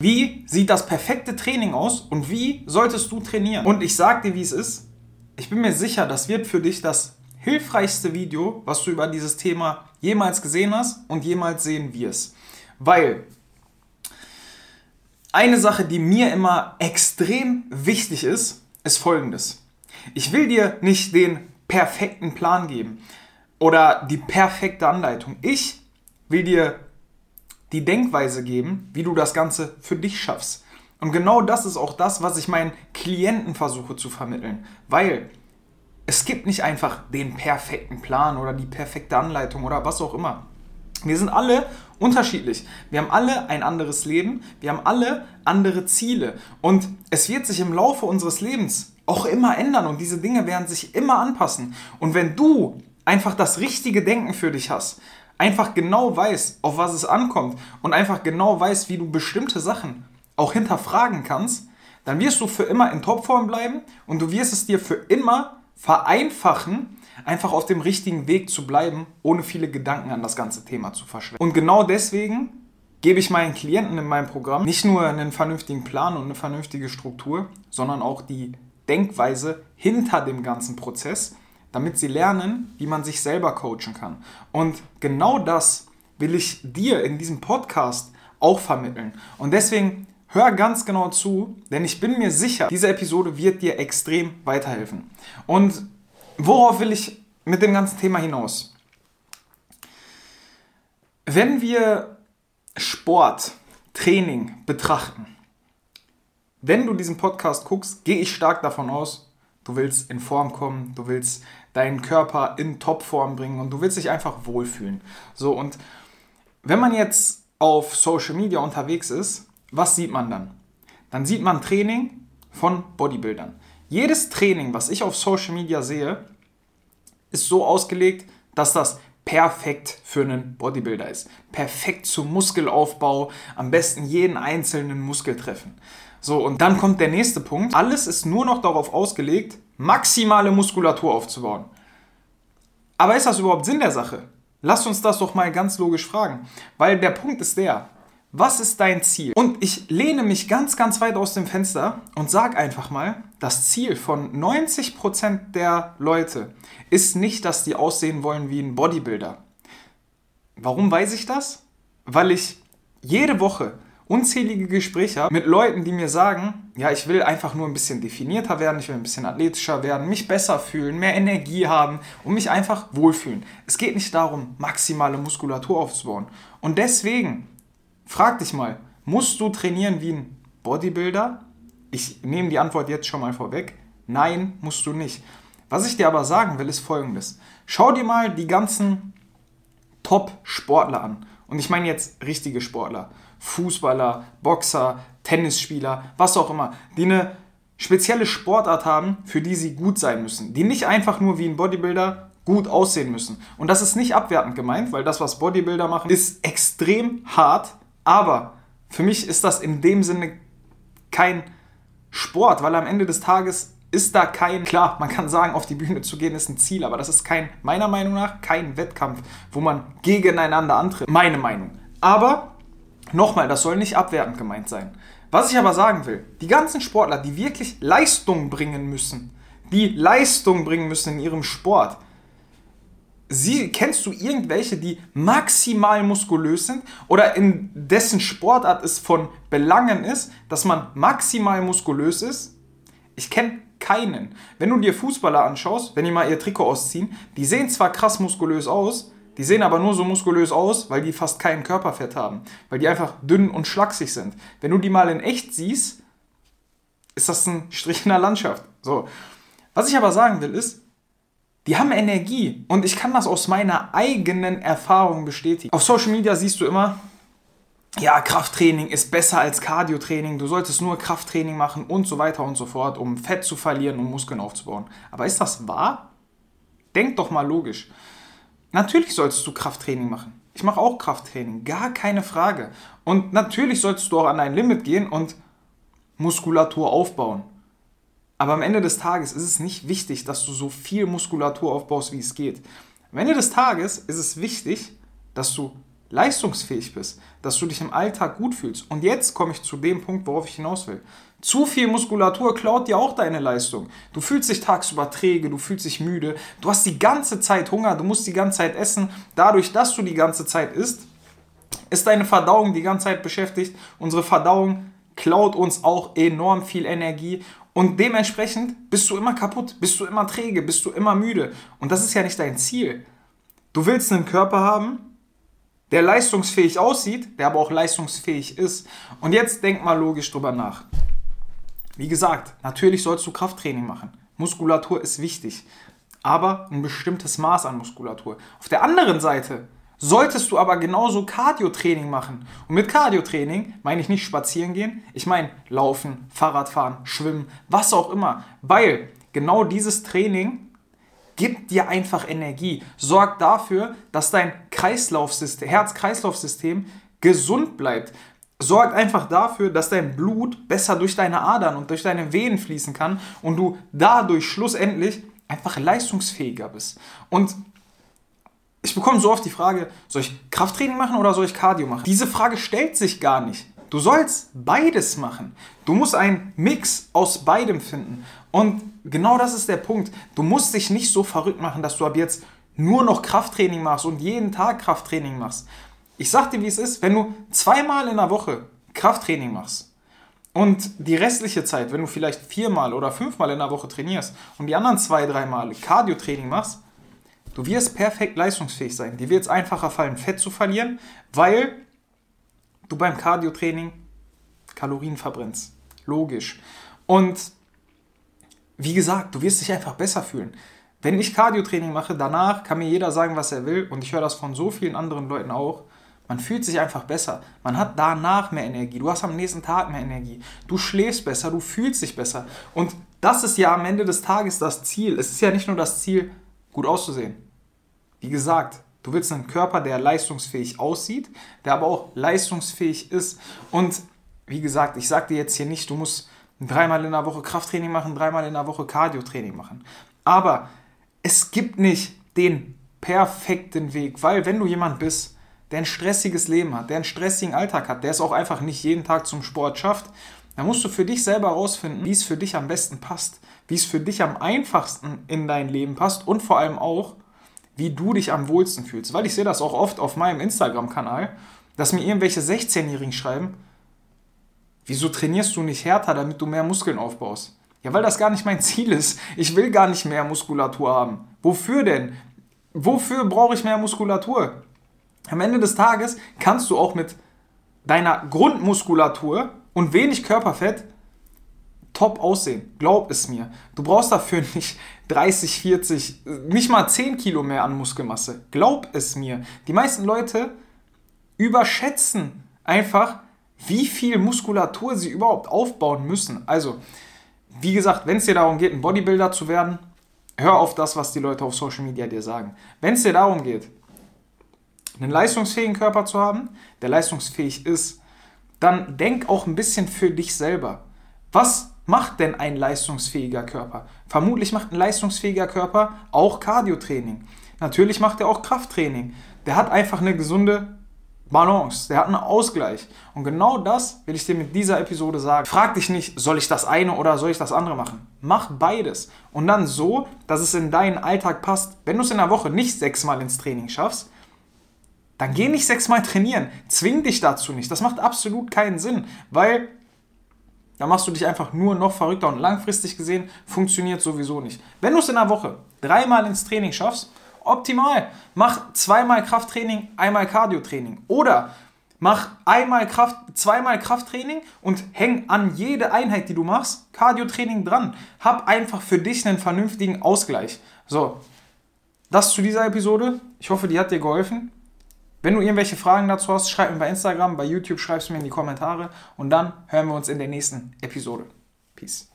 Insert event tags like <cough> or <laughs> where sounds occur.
Wie sieht das perfekte Training aus und wie solltest du trainieren? Und ich sag dir, wie es ist. Ich bin mir sicher, das wird für dich das hilfreichste Video, was du über dieses Thema jemals gesehen hast und jemals sehen wirst. Weil eine Sache, die mir immer extrem wichtig ist, ist folgendes. Ich will dir nicht den perfekten Plan geben oder die perfekte Anleitung. Ich will dir die Denkweise geben, wie du das Ganze für dich schaffst. Und genau das ist auch das, was ich meinen Klienten versuche zu vermitteln. Weil es gibt nicht einfach den perfekten Plan oder die perfekte Anleitung oder was auch immer. Wir sind alle unterschiedlich. Wir haben alle ein anderes Leben. Wir haben alle andere Ziele. Und es wird sich im Laufe unseres Lebens auch immer ändern und diese Dinge werden sich immer anpassen. Und wenn du einfach das richtige Denken für dich hast, einfach genau weiß, auf was es ankommt und einfach genau weiß, wie du bestimmte Sachen auch hinterfragen kannst, dann wirst du für immer in Topform bleiben und du wirst es dir für immer vereinfachen, einfach auf dem richtigen Weg zu bleiben, ohne viele Gedanken an das ganze Thema zu verschwenden. Und genau deswegen gebe ich meinen Klienten in meinem Programm nicht nur einen vernünftigen Plan und eine vernünftige Struktur, sondern auch die Denkweise hinter dem ganzen Prozess, damit sie lernen, wie man sich selber coachen kann. Und genau das will ich dir in diesem Podcast auch vermitteln. Und deswegen hör ganz genau zu, denn ich bin mir sicher, diese Episode wird dir extrem weiterhelfen. Und worauf will ich mit dem ganzen Thema hinaus? Wenn wir Sport, Training betrachten, wenn du diesen Podcast guckst, gehe ich stark davon aus, du willst in Form kommen, du willst deinen Körper in Topform bringen und du willst dich einfach wohlfühlen. So, und wenn man jetzt auf Social Media unterwegs ist, was sieht man dann? Dann sieht man Training von Bodybuildern. Jedes Training, was ich auf Social Media sehe, ist so ausgelegt, dass das perfekt für einen Bodybuilder ist. Perfekt zum Muskelaufbau, am besten jeden einzelnen Muskel treffen. So, und dann kommt der nächste Punkt. Alles ist nur noch darauf ausgelegt, maximale Muskulatur aufzubauen. Aber ist das überhaupt Sinn der Sache? Lass uns das doch mal ganz logisch fragen. Weil der Punkt ist der, was ist dein Ziel? Und ich lehne mich ganz, ganz weit aus dem Fenster und sage einfach mal, das Ziel von 90% der Leute ist nicht, dass die aussehen wollen wie ein Bodybuilder. Warum weiß ich das? Weil ich jede Woche unzählige Gespräche mit Leuten, die mir sagen, ja, ich will einfach nur ein bisschen definierter werden, ich will ein bisschen athletischer werden, mich besser fühlen, mehr Energie haben und mich einfach wohlfühlen. Es geht nicht darum, maximale Muskulatur aufzubauen. Und deswegen, frag dich mal, musst du trainieren wie ein Bodybuilder? Ich nehme die Antwort jetzt schon mal vorweg. Nein, musst du nicht. Was ich dir aber sagen will, ist folgendes. Schau dir mal die ganzen Top-Sportler an. Und ich meine jetzt richtige Sportler. Fußballer, Boxer, Tennisspieler, was auch immer, die eine spezielle Sportart haben, für die sie gut sein müssen. Die nicht einfach nur wie ein Bodybuilder gut aussehen müssen. Und das ist nicht abwertend gemeint, weil das, was Bodybuilder machen, ist extrem hart. Aber für mich ist das in dem Sinne kein Sport, weil am Ende des Tages ist da kein, klar, man kann sagen, auf die Bühne zu gehen ist ein Ziel, aber das ist kein, meiner Meinung nach, kein Wettkampf, wo man gegeneinander antritt. Meine Meinung. Aber Nochmal, das soll nicht abwertend gemeint sein. Was ich aber sagen will, die ganzen Sportler, die wirklich Leistung bringen müssen, die Leistung bringen müssen in ihrem Sport, Sie, kennst du irgendwelche, die maximal muskulös sind oder in dessen Sportart es von Belangen ist, dass man maximal muskulös ist? Ich kenne keinen. Wenn du dir Fußballer anschaust, wenn die mal ihr Trikot ausziehen, die sehen zwar krass muskulös aus, die sehen aber nur so muskulös aus, weil die fast kein Körperfett haben. Weil die einfach dünn und schlaksig sind. Wenn du die mal in echt siehst, ist das ein Strich in der Landschaft. So. Was ich aber sagen will, ist, die haben Energie. Und ich kann das aus meiner eigenen Erfahrung bestätigen. Auf Social Media siehst du immer, ja, Krafttraining ist besser als Cardiotraining, du solltest nur Krafttraining machen und so weiter und so fort, um Fett zu verlieren, um Muskeln aufzubauen. Aber ist das wahr? Denk doch mal logisch. Natürlich solltest du Krafttraining machen. Ich mache auch Krafttraining, gar keine Frage. Und natürlich solltest du auch an dein Limit gehen und Muskulatur aufbauen. Aber am Ende des Tages ist es nicht wichtig, dass du so viel Muskulatur aufbaust, wie es geht. Am Ende des Tages ist es wichtig, dass du leistungsfähig bist, dass du dich im Alltag gut fühlst. Und jetzt komme ich zu dem Punkt, worauf ich hinaus will. Zu viel Muskulatur klaut dir auch deine Leistung. Du fühlst dich tagsüber träge, du fühlst dich müde, du hast die ganze Zeit Hunger, du musst die ganze Zeit essen. Dadurch, dass du die ganze Zeit isst, ist deine Verdauung die ganze Zeit beschäftigt. Unsere Verdauung klaut uns auch enorm viel Energie und dementsprechend bist du immer kaputt, bist du immer träge, bist du immer müde. Und das ist ja nicht dein Ziel. Du willst einen Körper haben, der leistungsfähig aussieht, der aber auch leistungsfähig ist. Und jetzt denk mal logisch drüber nach. Wie gesagt, natürlich sollst du Krafttraining machen. Muskulatur ist wichtig, aber ein bestimmtes Maß an Muskulatur. Auf der anderen Seite solltest du aber genauso Cardio-Training machen. Und mit Cardio-Training meine ich nicht spazieren gehen, ich meine laufen, Fahrradfahren, schwimmen, was auch immer. Weil genau dieses Training gibt dir einfach Energie, sorgt dafür, dass dein Kreislaufsystem, Herz-Kreislauf-System gesund bleibt. Sorgt einfach dafür, dass dein Blut besser durch deine Adern und durch deine Venen fließen kann und du dadurch schlussendlich einfach leistungsfähiger bist. Und ich bekomme so oft die Frage, soll ich Krafttraining machen oder soll ich Cardio machen? Diese Frage stellt sich gar nicht. Du sollst beides machen. Du musst einen Mix aus beidem finden. Und genau das ist der Punkt. Du musst dich nicht so verrückt machen, dass du ab jetzt nur noch Krafttraining machst und jeden Tag Krafttraining machst. Ich sag dir, wie es ist, wenn du zweimal in der Woche Krafttraining machst und die restliche Zeit, wenn du vielleicht viermal oder fünfmal in der Woche trainierst und die anderen zwei, dreimal Cardio-Training machst, du wirst perfekt leistungsfähig sein. Dir wird es einfacher fallen, Fett zu verlieren, weil du beim Cardio-Training Kalorien verbrennst. Logisch. Und wie gesagt, du wirst dich einfach besser fühlen. Wenn ich Cardio-Training mache, danach kann mir jeder sagen, was er will. Und ich höre das von so vielen anderen Leuten auch. Man fühlt sich einfach besser. Man hat danach mehr Energie. Du hast am nächsten Tag mehr Energie. Du schläfst besser, du fühlst dich besser. Und das ist ja am Ende des Tages das Ziel. Es ist ja nicht nur das Ziel, gut auszusehen. Wie gesagt, du willst einen Körper, der leistungsfähig aussieht, der aber auch leistungsfähig ist. Und wie gesagt, ich sage dir jetzt hier nicht, du musst dreimal in der Woche Krafttraining machen, dreimal in der Woche Cardio-Training machen. Aber es gibt nicht den perfekten Weg, weil wenn du jemand bist, der ein stressiges Leben hat, der einen stressigen Alltag hat, der es auch einfach nicht jeden Tag zum Sport schafft, dann musst du für dich selber herausfinden, wie es für dich am besten passt, wie es für dich am einfachsten in dein Leben passt und vor allem auch, wie du dich am wohlsten fühlst. Weil ich sehe das auch oft auf meinem Instagram-Kanal, dass mir irgendwelche 16-Jährigen schreiben, wieso trainierst du nicht härter, damit du mehr Muskeln aufbaust? Ja, weil das gar nicht mein <laughs> Ziel ist. Ich will gar nicht mehr Muskulatur haben. Wofür denn? Wofür brauche ich mehr Muskulatur? Am Ende des Tages kannst du auch mit deiner Grundmuskulatur und wenig Körperfett top aussehen. Glaub es mir. Du brauchst dafür <laughs> nicht 30, 40, nicht mal 10 Kilo mehr an Muskelmasse. Glaub es mir. Die meisten Leute überschätzen einfach, wie viel Muskulatur sie überhaupt aufbauen müssen. Also, wie gesagt, wenn es dir darum geht, ein Bodybuilder zu werden, hör auf das, was die Leute auf Social Media dir sagen. Wenn es dir darum geht, einen leistungsfähigen Körper zu haben, der leistungsfähig ist, dann denk auch ein bisschen für dich selber. Was macht denn ein leistungsfähiger Körper? Vermutlich macht ein leistungsfähiger Körper auch Cardiotraining. Natürlich macht er auch Krafttraining. Der hat einfach eine gesunde Balance, der hat einen Ausgleich. Und genau das will ich dir mit dieser Episode sagen. Frag dich nicht, soll ich das eine oder soll ich das andere machen? Mach beides. Und dann so, dass es in deinen Alltag passt. Wenn du es in der Woche nicht sechsmal ins Training schaffst, dann geh nicht sechsmal trainieren. Zwing dich dazu nicht. Das macht absolut keinen Sinn, weil da machst du dich einfach nur noch verrückter und langfristig gesehen funktioniert sowieso nicht. Wenn du es in der Woche dreimal ins Training schaffst, optimal. Mach zweimal Krafttraining, einmal Cardiotraining. Oder mach einmal Kraft, zweimal Krafttraining und häng an jede Einheit, die du machst, Cardiotraining dran. Hab einfach für dich einen vernünftigen Ausgleich. So, das zu dieser Episode. Ich hoffe, die hat dir geholfen. Wenn du irgendwelche Fragen dazu hast, schreib mir bei Instagram, bei YouTube schreibst du mir in die Kommentare und dann hören wir uns in der nächsten Episode. Peace.